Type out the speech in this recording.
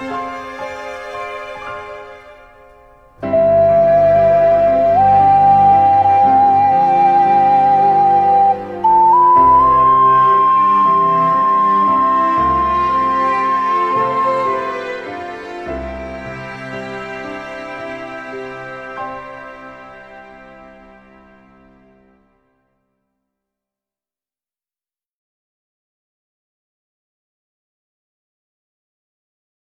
Bye.